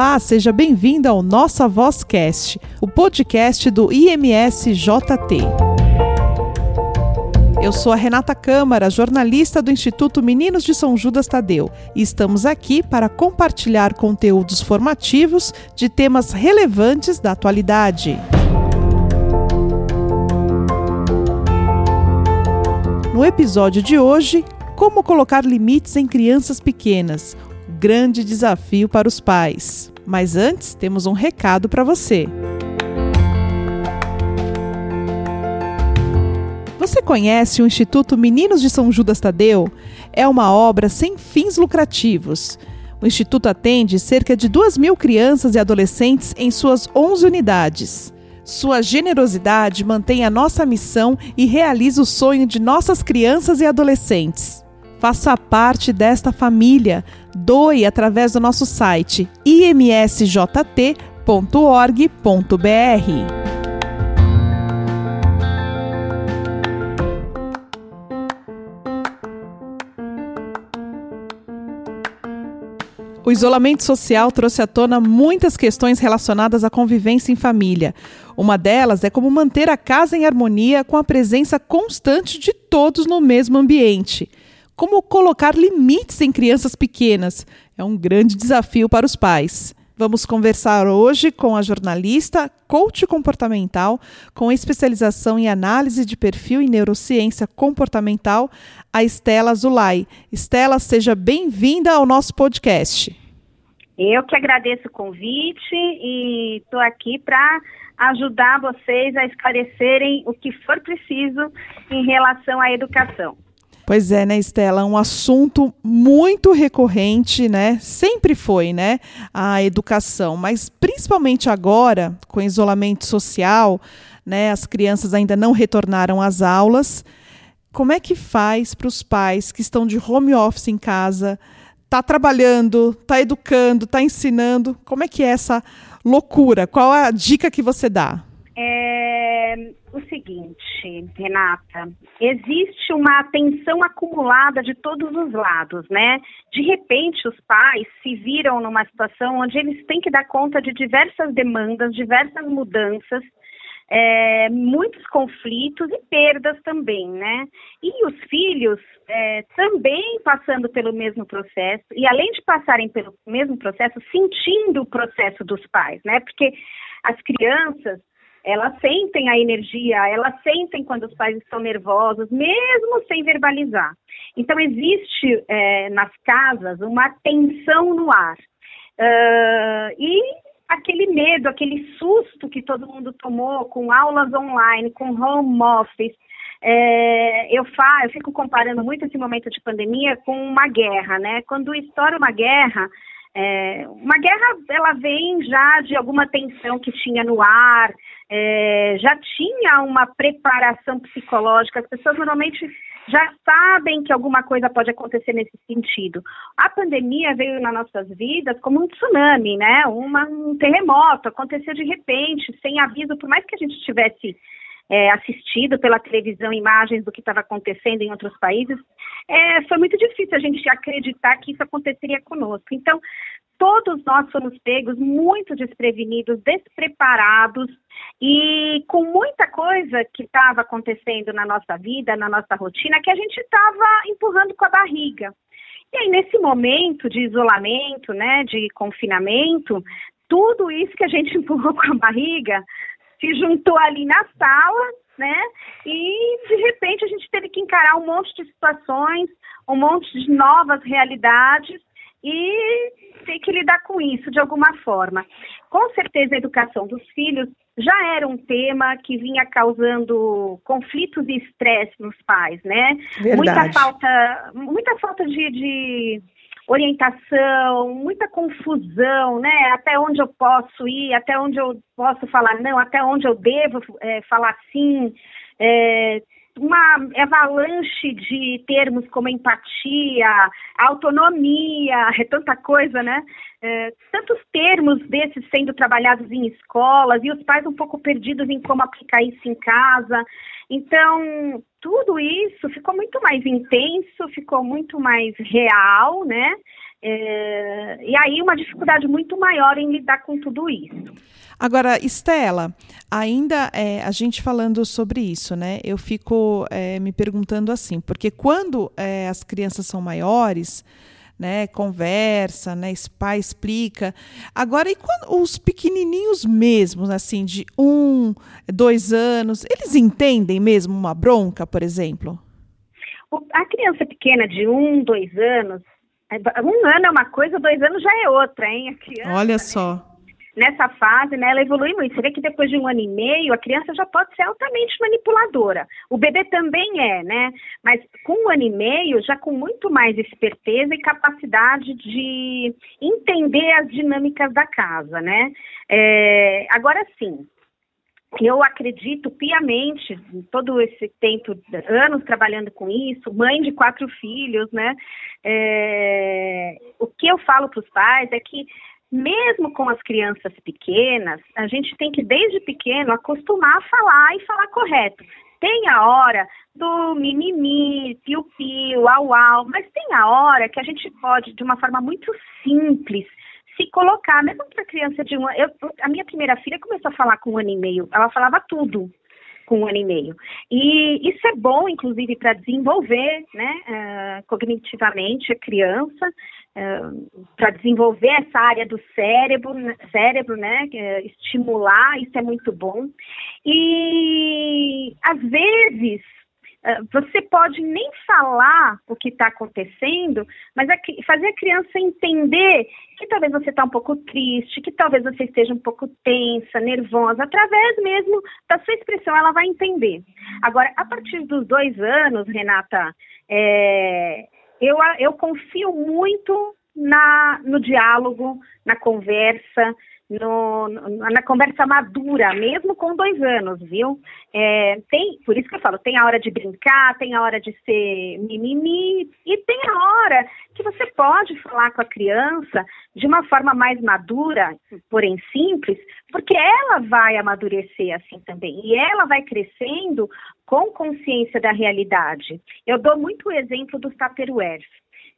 Olá, seja bem-vindo ao Nossa Vozcast, o podcast do IMS JT. Eu sou a Renata Câmara, jornalista do Instituto Meninos de São Judas Tadeu, e estamos aqui para compartilhar conteúdos formativos de temas relevantes da atualidade. No episódio de hoje, como colocar limites em crianças pequenas, grande desafio para os pais. Mas antes, temos um recado para você. Você conhece o Instituto Meninos de São Judas Tadeu? É uma obra sem fins lucrativos. O Instituto atende cerca de 2 mil crianças e adolescentes em suas 11 unidades. Sua generosidade mantém a nossa missão e realiza o sonho de nossas crianças e adolescentes. Faça parte desta família. Doe através do nosso site imsjt.org.br. O isolamento social trouxe à tona muitas questões relacionadas à convivência em família. Uma delas é como manter a casa em harmonia com a presença constante de todos no mesmo ambiente. Como colocar limites em crianças pequenas é um grande desafio para os pais. Vamos conversar hoje com a jornalista, coach comportamental, com especialização em análise de perfil e neurociência comportamental, a Estela Zulay. Estela, seja bem-vinda ao nosso podcast. Eu que agradeço o convite e estou aqui para ajudar vocês a esclarecerem o que for preciso em relação à educação. Pois é, né, Estela? Um assunto muito recorrente, né? Sempre foi, né? A educação, mas principalmente agora, com isolamento social, né? As crianças ainda não retornaram às aulas. Como é que faz para os pais que estão de home office em casa, tá trabalhando, tá educando, tá ensinando? Como é que é essa loucura? Qual a dica que você dá? É o seguinte, Renata, existe uma tensão acumulada de todos os lados, né? De repente, os pais se viram numa situação onde eles têm que dar conta de diversas demandas, diversas mudanças, é, muitos conflitos e perdas também, né? E os filhos é, também passando pelo mesmo processo, e além de passarem pelo mesmo processo, sentindo o processo dos pais, né? Porque as crianças elas sentem a energia, elas sentem quando os pais estão nervosos, mesmo sem verbalizar. Então, existe é, nas casas uma tensão no ar. Uh, e aquele medo, aquele susto que todo mundo tomou com aulas online, com home office. É, eu, fa, eu fico comparando muito esse momento de pandemia com uma guerra, né? Quando estoura uma guerra, é, uma guerra ela vem já de alguma tensão que tinha no ar, é, já tinha uma preparação psicológica, as pessoas normalmente já sabem que alguma coisa pode acontecer nesse sentido. A pandemia veio nas nossas vidas como um tsunami, né? Uma, um terremoto, aconteceu de repente, sem aviso, por mais que a gente tivesse é, assistido pela televisão imagens do que estava acontecendo em outros países, é, foi muito difícil a gente acreditar que isso aconteceria conosco. Então, todos nós fomos pegos muito desprevenidos, despreparados e com muita coisa que estava acontecendo na nossa vida, na nossa rotina, que a gente estava empurrando com a barriga. E aí, nesse momento de isolamento, né, de confinamento, tudo isso que a gente empurrou com a barriga se juntou ali na sala, né? E de repente a gente teve que encarar um monte de situações, um monte de novas realidades e ter que lidar com isso de alguma forma. Com certeza a educação dos filhos já era um tema que vinha causando conflitos e estresse nos pais, né? Verdade. Muita falta, muita falta de, de orientação, muita confusão, né? Até onde eu posso ir, até onde eu posso falar não, até onde eu devo é, falar sim. É, uma avalanche de termos como empatia, autonomia, é tanta coisa, né? É, tantos termos desses sendo trabalhados em escolas e os pais um pouco perdidos em como aplicar isso em casa. Então, tudo isso ficou muito mais intenso, ficou muito mais real, né? É, e aí uma dificuldade muito maior em lidar com tudo isso. Agora, Estela, ainda é, a gente falando sobre isso, né? Eu fico é, me perguntando assim, porque quando é, as crianças são maiores, né, conversa, né, pai explica. Agora, e quando os pequenininhos mesmos, assim, de um, dois anos, eles entendem mesmo uma bronca, por exemplo? A criança pequena de um, dois anos, é, um ano é uma coisa, dois anos já é outra, hein? Criança, Olha né? só nessa fase, né, ela evolui muito. Você vê que depois de um ano e meio, a criança já pode ser altamente manipuladora. O bebê também é, né? Mas com um ano e meio, já com muito mais esperteza e capacidade de entender as dinâmicas da casa, né? É, agora sim, eu acredito piamente, todo esse tempo, anos trabalhando com isso, mãe de quatro filhos, né? É, o que eu falo para os pais é que mesmo com as crianças pequenas, a gente tem que, desde pequeno, acostumar a falar e falar correto. Tem a hora do mimimi, piu-piu, au-au, mas tem a hora que a gente pode, de uma forma muito simples, se colocar, mesmo para criança de um eu, A minha primeira filha começou a falar com um ano e meio, ela falava tudo com um ano e meio. E isso é bom, inclusive, para desenvolver né, uh, cognitivamente a criança, uh, para desenvolver essa área do cérebro, cérebro, né, uh, estimular, isso é muito bom. E, às vezes, ah, você pode nem falar o que está acontecendo, mas fazer a criança entender que talvez você está um pouco triste, que talvez você esteja um pouco tensa, nervosa, através mesmo da sua expressão, ela vai entender. Agora, a partir dos dois anos, Renata, é, eu, eu confio muito na, no diálogo, na conversa, no, na conversa madura, mesmo com dois anos, viu? É, tem, por isso que eu falo, tem a hora de brincar, tem a hora de ser mimimi e tem a hora que você pode falar com a criança de uma forma mais madura, porém simples, porque ela vai amadurecer assim também e ela vai crescendo com consciência da realidade. Eu dou muito o exemplo dos tupperwares.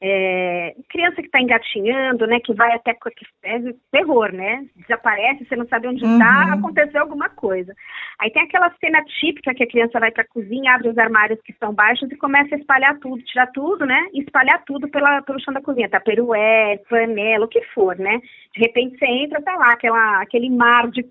É, criança que está engatinhando, né, que vai até é terror, né? Desaparece, você não sabe onde está, uhum. aconteceu alguma coisa. Aí tem aquela cena típica que a criança vai para a cozinha, abre os armários que estão baixos e começa a espalhar tudo, tirar tudo, né? E espalhar tudo pela, pelo chão da cozinha, taperué, panela, o que for, né? De repente você entra, tá lá, aquela, aquele mar de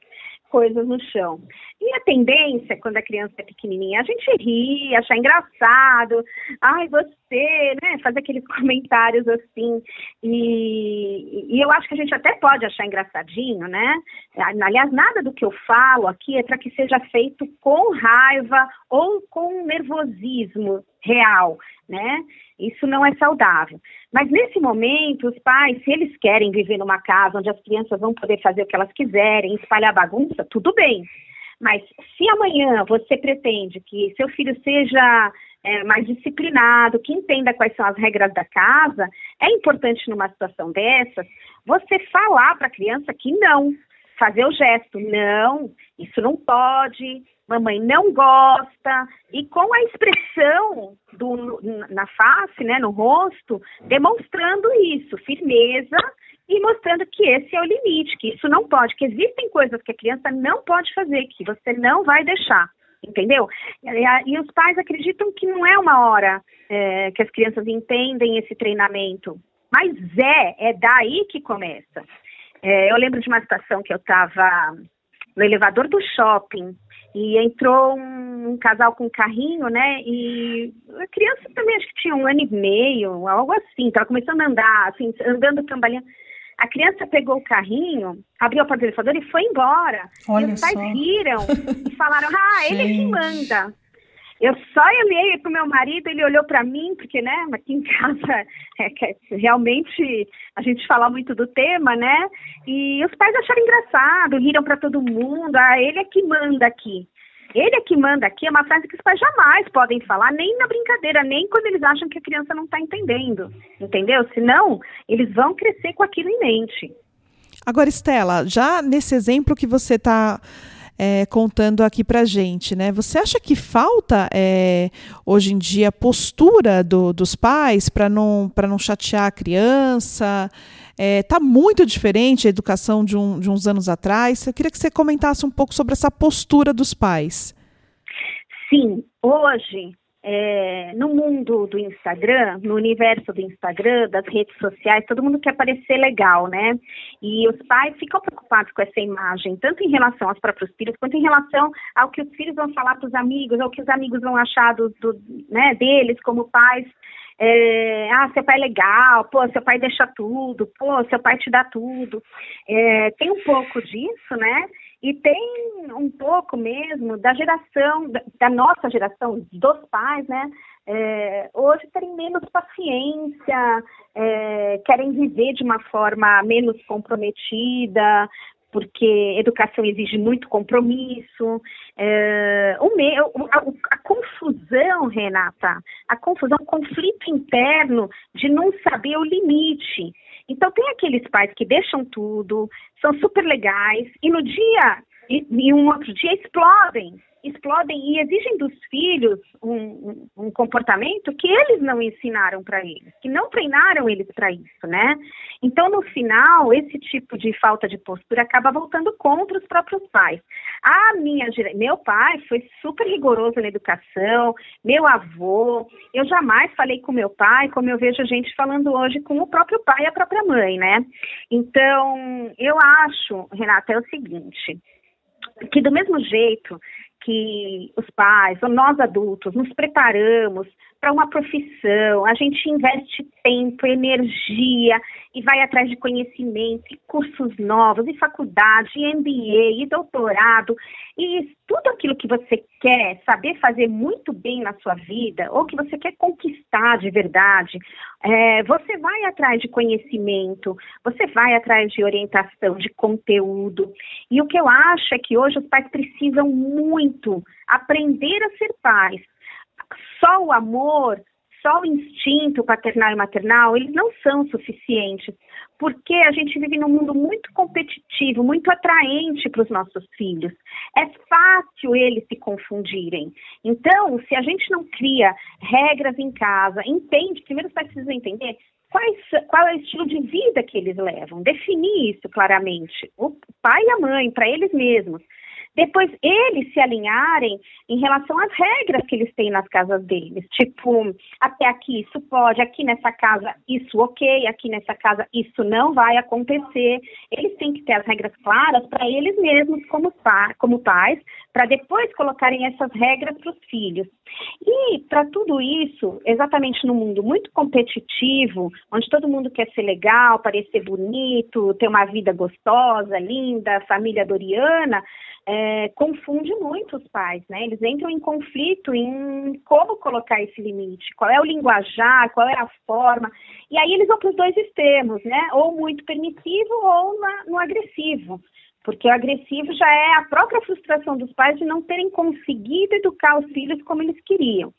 coisas no chão. E a tendência, quando a criança é pequenininha, a gente ri, achar engraçado, ai, você, né, fazer aqueles comentários assim. E, e eu acho que a gente até pode achar engraçadinho, né? Aliás, nada do que eu falo aqui é para que seja feito com raiva ou com nervosismo real, né? Isso não é saudável. Mas nesse momento, os pais, se eles querem viver numa casa onde as crianças vão poder fazer o que elas quiserem, espalhar bagunça, tudo bem. Mas se amanhã você pretende que seu filho seja é, mais disciplinado, que entenda quais são as regras da casa, é importante numa situação dessas você falar para a criança que não, fazer o gesto, não, isso não pode, mamãe não gosta, e com a expressão do, na face, né, no rosto, demonstrando isso, firmeza e mostrando que esse é o limite, que isso não pode, que existem coisas que a criança não pode fazer, que você não vai deixar, entendeu? E, os pais acreditam que não é uma hora é, que as crianças entendem esse treinamento, mas é, é daí que começa. É, eu lembro de uma situação que eu estava no elevador do shopping e entrou um, um, casal com um carrinho, né? E a criança também acho que tinha um ano e meio, algo assim, estava começando a andar, assim, andando, trabalhando. A criança pegou o carrinho, abriu a porta do elevador e foi embora. Olha e os pais só. riram e falaram: Ah, ele é que manda. Eu só olhei para o meu marido, ele olhou para mim, porque, né, aqui em casa é, realmente a gente fala muito do tema, né? E os pais acharam engraçado, riram para todo mundo. Ah, ele é que manda aqui. Ele é que manda aqui é uma frase que os pais jamais podem falar, nem na brincadeira, nem quando eles acham que a criança não está entendendo, entendeu? Senão, eles vão crescer com aquilo em mente. Agora, Estela, já nesse exemplo que você está é, contando aqui para gente, né? Você acha que falta é, hoje em dia postura do, dos pais para não para não chatear a criança? É, muito diferente a educação de, um, de uns anos atrás. Eu queria que você comentasse um pouco sobre essa postura dos pais. Sim, hoje é, no mundo do Instagram, no universo do Instagram, das redes sociais, todo mundo quer parecer legal, né? E os pais ficam preocupados com essa imagem, tanto em relação aos próprios filhos, quanto em relação ao que os filhos vão falar para os amigos, ou que os amigos vão achar do, do né, deles como pais. É, ah, seu pai é legal, pô, seu pai deixa tudo, pô, seu pai te dá tudo. É, tem um pouco disso, né? E tem um pouco mesmo da geração, da nossa geração, dos pais, né? É, hoje terem menos paciência, é, querem viver de uma forma menos comprometida, porque educação exige muito compromisso. É, o meu, a, a, confusão, Renata, a confusão, o conflito interno de não saber o limite. Então, tem aqueles pais que deixam tudo, são super legais, e no dia, e, e um outro dia explodem explodem e exigem dos filhos um, um, comportamento que eles não ensinaram para eles, que não treinaram eles para isso, né? Então, no final, esse tipo de falta de postura acaba voltando contra os próprios pais. A minha, meu pai foi super rigoroso na educação, meu avô, eu jamais falei com meu pai, como eu vejo a gente falando hoje com o próprio pai e a própria mãe, né? Então, eu acho, Renata, é o seguinte, que do mesmo jeito que os pais, ou nós adultos, nos preparamos para uma profissão, a gente investe tempo, energia e vai atrás de conhecimento, e cursos novos, e faculdade, e MBA, e doutorado, e tudo aquilo que você quer saber fazer muito bem na sua vida, ou que você quer conquistar de verdade, é, você vai atrás de conhecimento, você vai atrás de orientação, de conteúdo. E o que eu acho é que hoje os pais precisam muito aprender a ser pais só o amor, só o instinto paternal e maternal, eles não são suficientes, porque a gente vive num mundo muito competitivo, muito atraente para os nossos filhos. É fácil eles se confundirem. Então, se a gente não cria regras em casa, entende, primeiro os pais precisam entender quais, qual é o estilo de vida que eles levam, definir isso claramente, o pai e a mãe, para eles mesmos depois eles se alinharem em relação às regras que eles têm nas casas deles. Tipo, até aqui isso pode, aqui nessa casa isso ok, aqui nessa casa isso não vai acontecer. Eles têm que ter as regras claras para eles mesmos como, pa como pais, para depois colocarem essas regras para os filhos. E para tudo isso, exatamente no mundo muito competitivo, onde todo mundo quer ser legal, parecer bonito, ter uma vida gostosa, linda, família doriana, é, confunde muito os pais, né? Eles entram em conflito em como colocar esse limite, qual é o linguajar, qual é a forma, e aí eles vão para os dois extremos, né? Ou muito permissivo ou na, no agressivo. Porque o agressivo já é a própria frustração dos pais de não terem conseguido educar os filhos como eles queriam.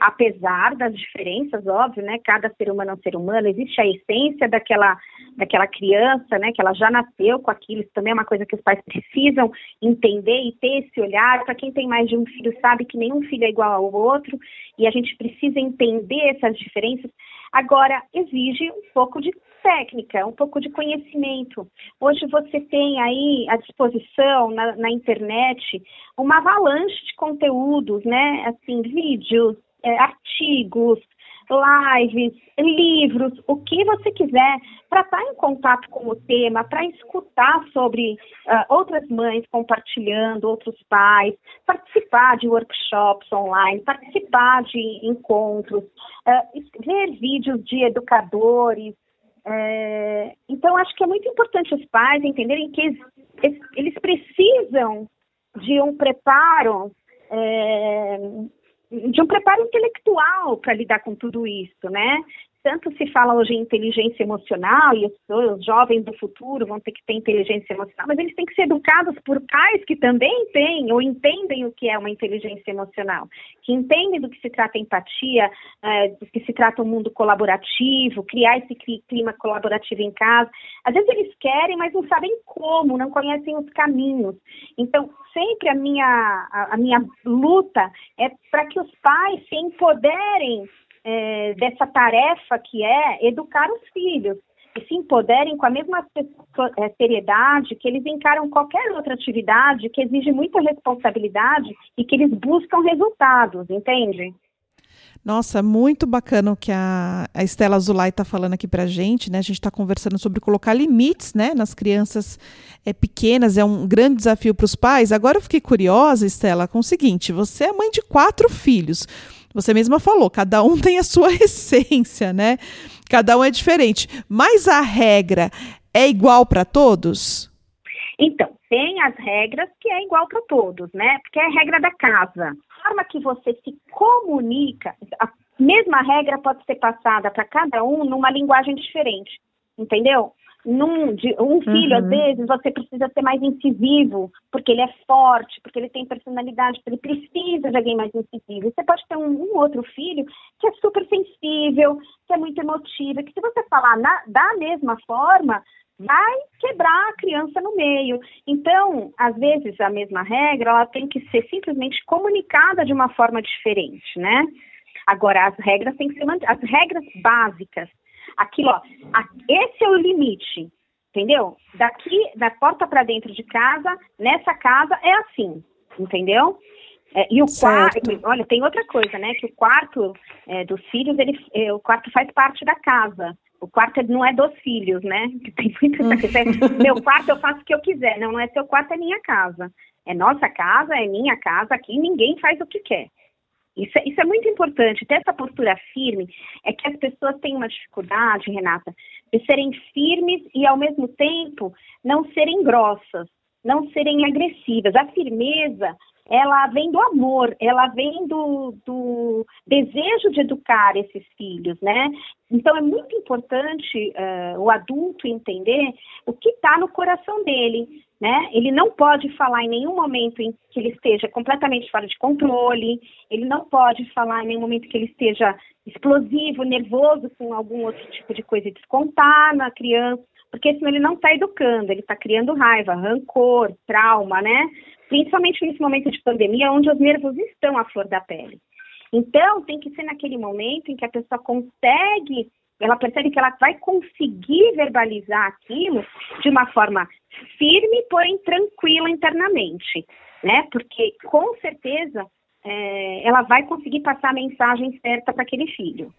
Apesar das diferenças, óbvio, né? Cada ser humano é um ser humano, existe a essência daquela, daquela criança, né? Que ela já nasceu com aquilo. Isso também é uma coisa que os pais precisam entender e ter esse olhar. Para quem tem mais de um filho, sabe que nenhum filho é igual ao outro e a gente precisa entender essas diferenças. Agora, exige um pouco de técnica, um pouco de conhecimento. Hoje você tem aí à disposição na, na internet uma avalanche de conteúdos, né? Assim, vídeos, é, artigos, lives, livros, o que você quiser, para estar tá em contato com o tema, para escutar sobre uh, outras mães compartilhando, outros pais, participar de workshops online, participar de encontros, uh, ver vídeos de educadores, é, então, acho que é muito importante os pais entenderem que eles, eles precisam de um preparo, é, de um preparo intelectual para lidar com tudo isso, né? Tanto se fala hoje em inteligência emocional e os, jovens do futuro vão ter que ter inteligência emocional, mas eles têm que ser educados por pais que também têm ou entendem o que é uma inteligência emocional, que entendem do que se trata empatia, é, do que se trata um mundo colaborativo, criar esse clima colaborativo em casa. Às vezes eles querem, mas não sabem como, não conhecem os caminhos. Então, sempre a minha, a, a minha luta é para que os pais se empoderem é, dessa tarefa que é educar os filhos e se empoderem com a mesma é, seriedade que eles encaram qualquer outra atividade que exige muita responsabilidade e que eles buscam resultados, entende? Nossa, muito bacana o que a, Estela Zulay está falando aqui para a gente, né? A gente está conversando sobre colocar limites, né, nas crianças é, pequenas, é um grande desafio para os pais. Agora eu fiquei curiosa, Estela, com o seguinte: você é mãe de quatro filhos. Você mesma falou, cada um tem a sua essência, né? Cada um é diferente. Mas a regra é igual para todos? Então, tem as regras que é igual para todos, né? Porque é a regra da casa. A forma que você se comunica, a mesma regra pode ser passada para cada um numa linguagem diferente, entendeu? Num, de, um filho, uhum. às vezes, você precisa ser mais incisivo, porque ele é forte, porque ele tem personalidade, porque ele precisa de alguém mais incisivo. Você pode ter um, um outro filho que é super sensível, que é muito emotivo, que se você falar na, da mesma forma, vai quebrar a criança no meio. Então, às vezes, a mesma regra, ela tem que ser simplesmente comunicada de uma forma diferente, né? Agora, as regras têm que ser as regras básicas Aquilo, ó, esse é o limite, entendeu? Daqui, da porta para dentro de casa, nessa casa é assim, entendeu? É, e o certo. quarto, olha, tem outra coisa, né? Que o quarto é, dos filhos, ele, é, o quarto faz parte da casa. O quarto não é dos filhos, né? Tem muita coisa. Meu quarto eu faço o que eu quiser. Não, não é seu quarto, é minha casa. É nossa casa, é minha casa aqui, ninguém faz o que quer. Isso é, isso é muito importante. Ter essa postura firme é que as pessoas têm uma dificuldade, Renata, de serem firmes e, ao mesmo tempo, não serem grossas, não serem agressivas. A firmeza, ela vem do amor, ela vem do, do desejo de educar esses filhos, né? Então, é muito importante uh, o adulto entender o que está no coração dele né? Ele não pode falar em nenhum momento em que ele esteja completamente fora de controle, ele não pode falar em nenhum momento que ele esteja explosivo, nervoso com algum outro tipo de coisa e descontar na criança, porque senão ele não está educando, ele está criando raiva, rancor, trauma, né? Principalmente nesse momento de pandemia, onde os nervos estão à flor da pele. Então, tem que ser naquele momento em que a pessoa consegue ela percebe que ela vai conseguir verbalizar aquilo de uma forma firme, porém tranquila internamente, né? Porque com certeza é, ela vai conseguir passar a mensagem certa para aquele filho.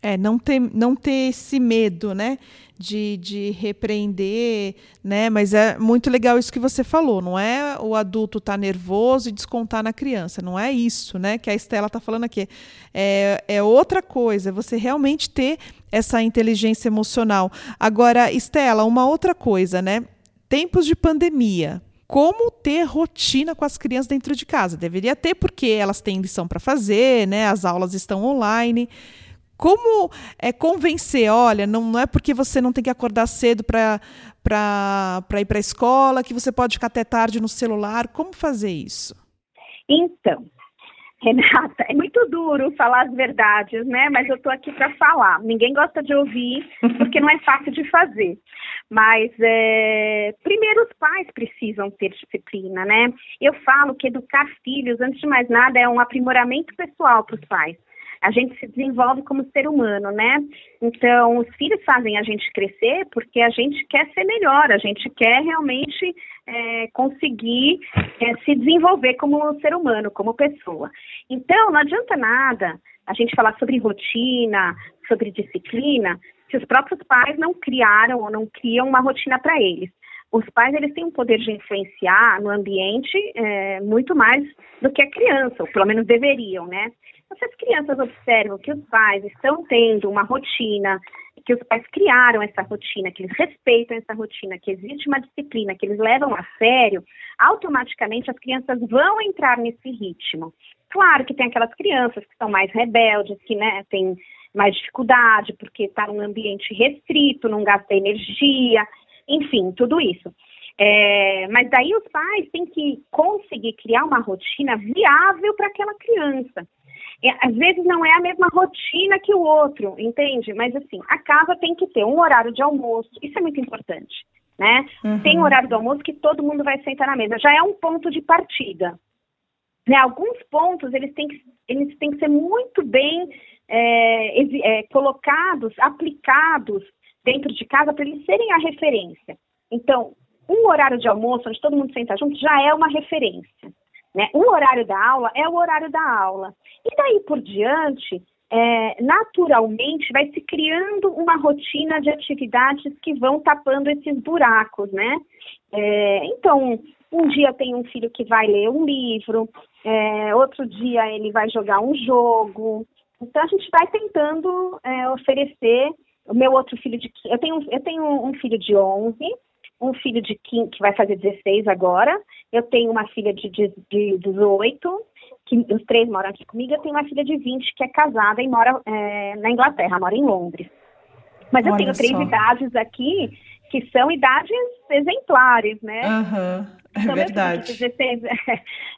É, não ter, não ter esse medo, né? De, de repreender, né? Mas é muito legal isso que você falou, não é o adulto estar tá nervoso e descontar na criança, não é isso, né? Que a Estela está falando aqui. É, é outra coisa, você realmente ter essa inteligência emocional. Agora, Estela, uma outra coisa, né? Tempos de pandemia, como ter rotina com as crianças dentro de casa. Deveria ter, porque elas têm lição para fazer, né? As aulas estão online. Como é, convencer, olha, não, não é porque você não tem que acordar cedo para ir para a escola, que você pode ficar até tarde no celular. Como fazer isso? Então, Renata, é muito duro falar as verdades, né? Mas eu estou aqui para falar. Ninguém gosta de ouvir, porque não é fácil de fazer. Mas, é, primeiro, os pais precisam ter disciplina, né? Eu falo que educar filhos, antes de mais nada, é um aprimoramento pessoal para os pais a gente se desenvolve como ser humano, né? Então, os filhos fazem a gente crescer porque a gente quer ser melhor, a gente quer realmente é, conseguir é, se desenvolver como ser humano, como pessoa. Então, não adianta nada a gente falar sobre rotina, sobre disciplina, se os próprios pais não criaram ou não criam uma rotina para eles os pais eles têm um poder de influenciar no ambiente é, muito mais do que a criança, ou pelo menos deveriam, né? Se as crianças observam que os pais estão tendo uma rotina, que os pais criaram essa rotina, que eles respeitam essa rotina, que existe uma disciplina, que eles levam a sério, automaticamente as crianças vão entrar nesse ritmo. Claro que tem aquelas crianças que são mais rebeldes, que né, tem mais dificuldade, porque está num ambiente restrito, não gasta energia, enfim, tudo isso. É, mas daí os pais têm que conseguir criar uma rotina viável para aquela criança. É, às vezes não é a mesma rotina que o outro, entende? Mas assim, a casa tem que ter um horário de almoço, isso é muito importante, né? Uhum. Tem um horário do almoço que todo mundo vai sentar na mesa, já é um ponto de partida. Né? Alguns pontos eles têm que, eles têm que ser muito bem é, é, colocados, aplicados dentro de casa para eles serem a referência. Então, um horário de almoço onde todo mundo senta junto já é uma referência. Né? O horário da aula é o horário da aula. E daí por diante, é, naturalmente vai se criando uma rotina de atividades que vão tapando esses buracos, né? É, então, um dia tem um filho que vai ler um livro, é, outro dia ele vai jogar um jogo. Então a gente vai tentando é, oferecer. O meu outro filho de eu tenho eu tenho um filho de 11 um filho de 15, que vai fazer 16 agora, eu tenho uma filha de, de, de 18, que os três moram aqui comigo, eu tenho uma filha de 20 que é casada e mora é, na Inglaterra, mora em Londres. Mas eu Olha tenho três só. idades aqui que são idades exemplares, né? Uhum, é então, verdade. De 16,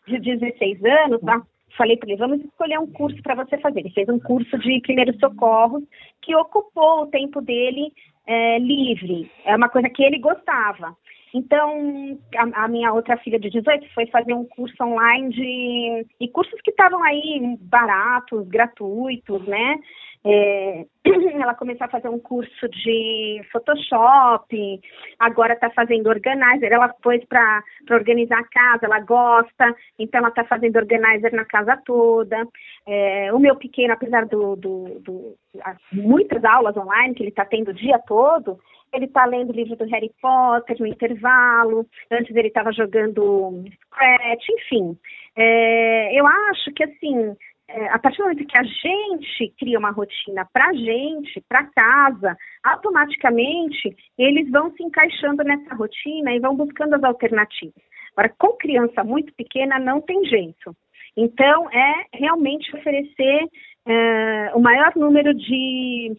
de 16 anos, tá? Falei para ele, vamos escolher um curso para você fazer. Ele fez um curso de primeiros socorros que ocupou o tempo dele é, livre. É uma coisa que ele gostava. Então, a, a, minha outra filha de 18 foi fazer um curso online de. E cursos que estavam aí baratos, gratuitos, né? É, ela começou a fazer um curso de Photoshop, agora está fazendo organizer. Ela foi para organizar a casa, ela gosta, então ela está fazendo organizer na casa toda. É, o meu pequeno, apesar do, do, do muitas aulas online que ele está tendo o dia todo, ele está lendo o livro do Harry Potter no intervalo, antes ele estava jogando Scratch, enfim. É, eu acho que assim é, a partir do momento que a gente cria uma rotina para a gente, para casa, automaticamente eles vão se encaixando nessa rotina e vão buscando as alternativas. Agora, com criança muito pequena, não tem jeito. Então, é realmente oferecer é, o maior número de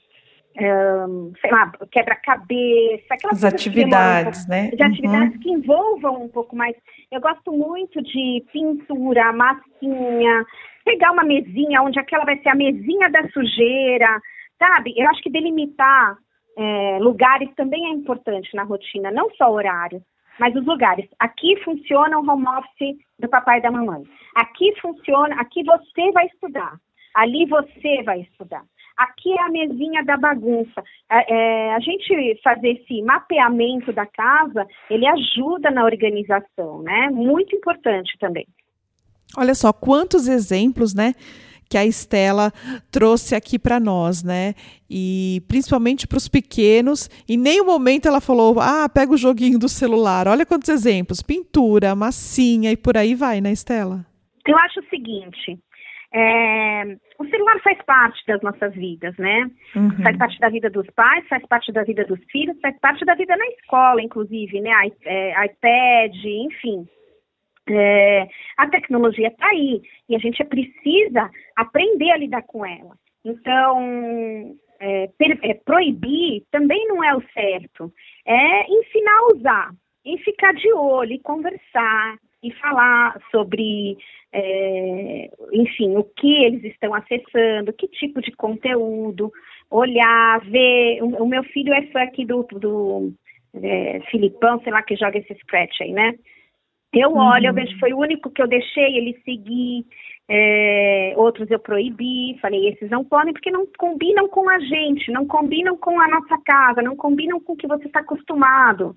um, sei lá, quebra-cabeça, aquelas As atividades, né? De atividades uhum. que envolvam um pouco mais. Eu gosto muito de pintura, massinha, pegar uma mesinha onde aquela vai ser a mesinha da sujeira, sabe? Eu acho que delimitar é, lugares também é importante na rotina, não só horário, mas os lugares. Aqui funciona o home office do papai e da mamãe. Aqui funciona, aqui você vai estudar. Ali você vai estudar. Aqui é a mesinha da bagunça. É, é, a gente fazer esse mapeamento da casa, ele ajuda na organização, né? Muito importante também. Olha só quantos exemplos, né? que a Estela trouxe aqui para nós, né? E principalmente para os pequenos. Em nenhum momento ela falou: ah, pega o joguinho do celular. Olha quantos exemplos: pintura, massinha e por aí vai, né, Estela? Eu acho o seguinte: é, o celular faz parte das nossas vidas, né? Uhum. Faz parte da vida dos pais, faz parte da vida dos filhos, faz parte da vida na escola, inclusive, né? I, é, iPad, enfim. É, a tecnologia está aí e a gente precisa aprender a lidar com ela. Então, é, per, é, proibir também não é o certo. É ensinar a usar, e ficar de olho, e conversar, e falar sobre, é, enfim, o que eles estão acessando, que tipo de conteúdo, olhar, ver. O, o meu filho é fã aqui do, do é, Filipão, sei lá, que joga esse scratch aí, né? Eu olho, eu uhum. vejo, foi o único que eu deixei ele seguir, é, outros eu proibi, falei, esses não podem porque não combinam com a gente, não combinam com a nossa casa, não combinam com o que você está acostumado,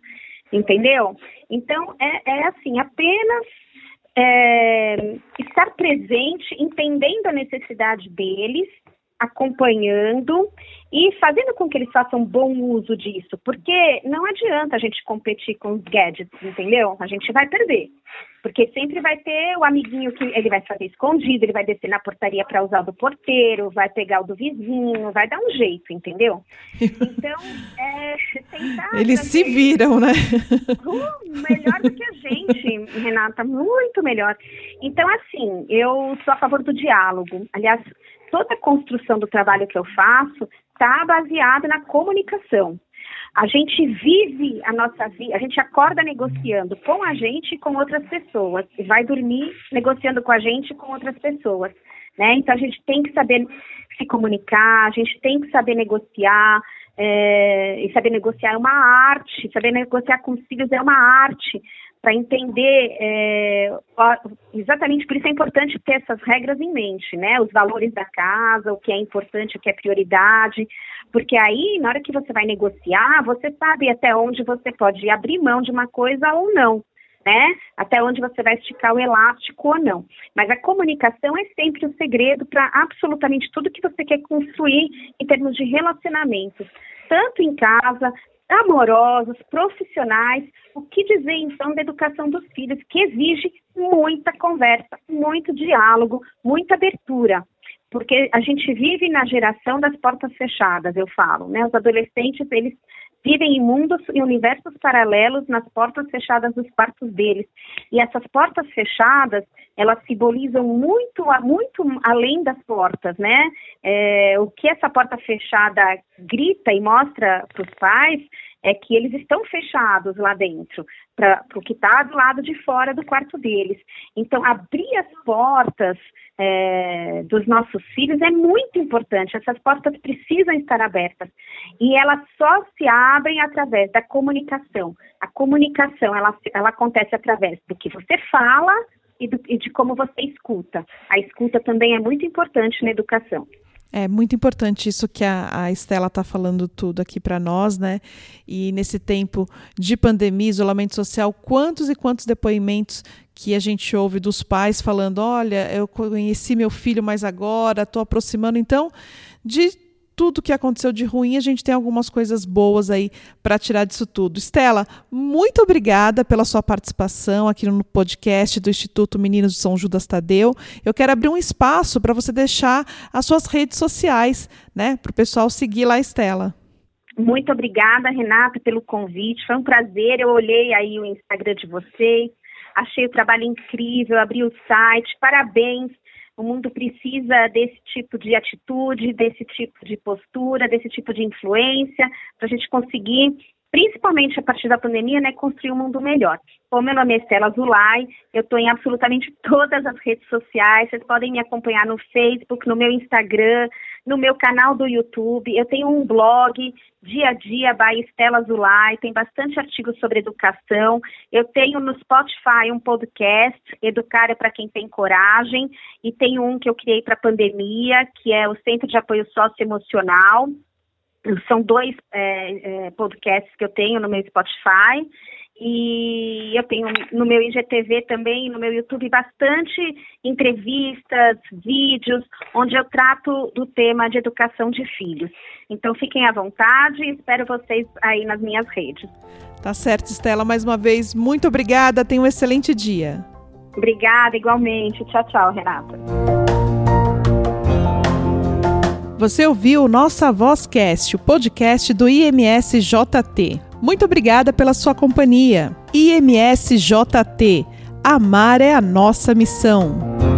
entendeu? Então, é, é assim, apenas é, estar presente, entendendo a necessidade deles, acompanhando e fazendo com que eles façam bom uso disso, porque não adianta a gente competir com os gadgets, entendeu? A gente vai perder. Porque sempre vai ter o amiguinho que ele vai fazer escondido, ele vai descer na portaria para usar o do porteiro, vai pegar o do vizinho, vai dar um jeito, entendeu? Então, é, tentar. Eles se viram, né? Uh, melhor do que a gente, Renata, muito melhor. Então, assim, eu sou a favor do diálogo. Aliás, toda a construção do trabalho que eu faço está baseada na comunicação. A gente vive a nossa vida, a gente acorda negociando com a gente e com outras pessoas, e vai dormir negociando com a gente e com outras pessoas. Né? Então a gente tem que saber se comunicar, a gente tem que saber negociar, é, e saber negociar é uma arte, saber negociar com os filhos é uma arte, para entender é, exatamente por isso é importante ter essas regras em mente, né? Os valores da casa, o que é importante, o que é prioridade, porque aí na hora que você vai negociar, você sabe até onde você pode abrir mão de uma coisa ou não né? Até onde você vai esticar o elástico ou não. Mas a comunicação é sempre o segredo para absolutamente tudo que você quer construir em termos de relacionamentos, tanto em casa, amorosos, profissionais. O que dizer então da educação dos filhos, que exige muita conversa, muito diálogo, muita abertura porque a gente vive na geração das portas fechadas, eu falo, né? Os adolescentes, eles vivem em mundos e universos paralelos nas portas fechadas dos quartos deles. E essas portas fechadas, elas simbolizam muito, muito além das portas, né? É, o que essa porta fechada grita e mostra para os pais é que eles estão fechados lá dentro, para o que está do lado de fora do quarto deles. Então, abrir as portas é, dos nossos filhos é muito importante. Essas portas precisam estar abertas e elas só se abrem através da comunicação. A comunicação ela, ela acontece através do que você fala e, do, e de como você escuta. A escuta também é muito importante na educação. É muito importante isso que a, a Estela está falando tudo aqui para nós, né? E nesse tempo de pandemia, isolamento social, quantos e quantos depoimentos que a gente ouve dos pais falando: olha, eu conheci meu filho mais agora, estou aproximando. Então, de tudo que aconteceu de ruim, a gente tem algumas coisas boas aí para tirar disso tudo. Estela, muito obrigada pela sua participação aqui no podcast do Instituto Meninos de São Judas Tadeu. Eu quero abrir um espaço para você deixar as suas redes sociais, né, para o pessoal seguir lá, Estela. Muito obrigada, Renata, pelo convite. Foi um prazer. Eu olhei aí o Instagram de vocês, achei o trabalho incrível, abri o site. Parabéns o mundo precisa desse tipo de atitude, desse tipo de postura, desse tipo de influência, para a gente conseguir, principalmente a partir da pandemia, né, construir um mundo melhor. Bom, meu nome é Estela Zulay, eu estou em absolutamente todas as redes sociais, vocês podem me acompanhar no Facebook, no meu Instagram, no meu canal do YouTube, eu tenho um blog, Dia a Dia by Estela Zulay, tem bastante artigos sobre educação, eu tenho no Spotify um podcast, Educar é para quem tem coragem, e tem um que eu criei para a pandemia, que é o Centro de Apoio Socioemocional, são dois é, é, podcasts que eu tenho no meu Spotify, e eu tenho no meu IGTV também, no meu YouTube, bastante entrevistas, vídeos, onde eu trato do tema de educação de filhos. Então fiquem à vontade e espero vocês aí nas minhas redes. Tá certo, Estela. Mais uma vez, muito obrigada. Tenha um excelente dia. Obrigada, igualmente. Tchau, tchau, Renata. Você ouviu Nossa Vozcast, o podcast do IMSJT. Muito obrigada pela sua companhia. IMSJT. Amar é a nossa missão.